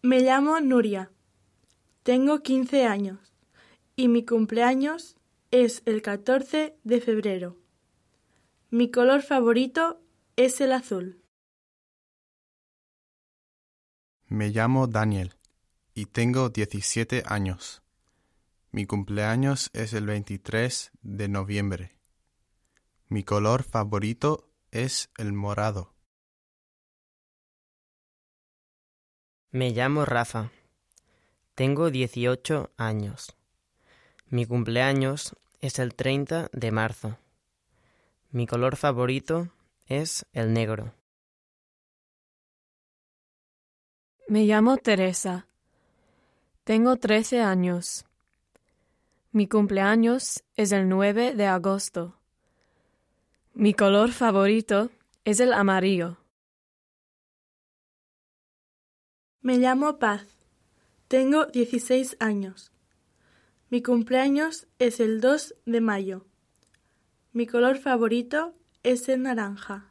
Me llamo Nuria. Tengo 15 años y mi cumpleaños es el 14 de febrero. Mi color favorito es el azul. Me llamo Daniel y tengo 17 años. Mi cumpleaños es el 23 de noviembre. Mi color favorito es el morado. Me llamo Rafa. Tengo 18 años. Mi cumpleaños es el 30 de marzo. Mi color favorito es el negro. Me llamo Teresa. Tengo 13 años. Mi cumpleaños es el 9 de agosto. Mi color favorito es el amarillo. Me llamo Paz. Tengo 16 años. Mi cumpleaños es el 2 de mayo. Mi color favorito es el naranja.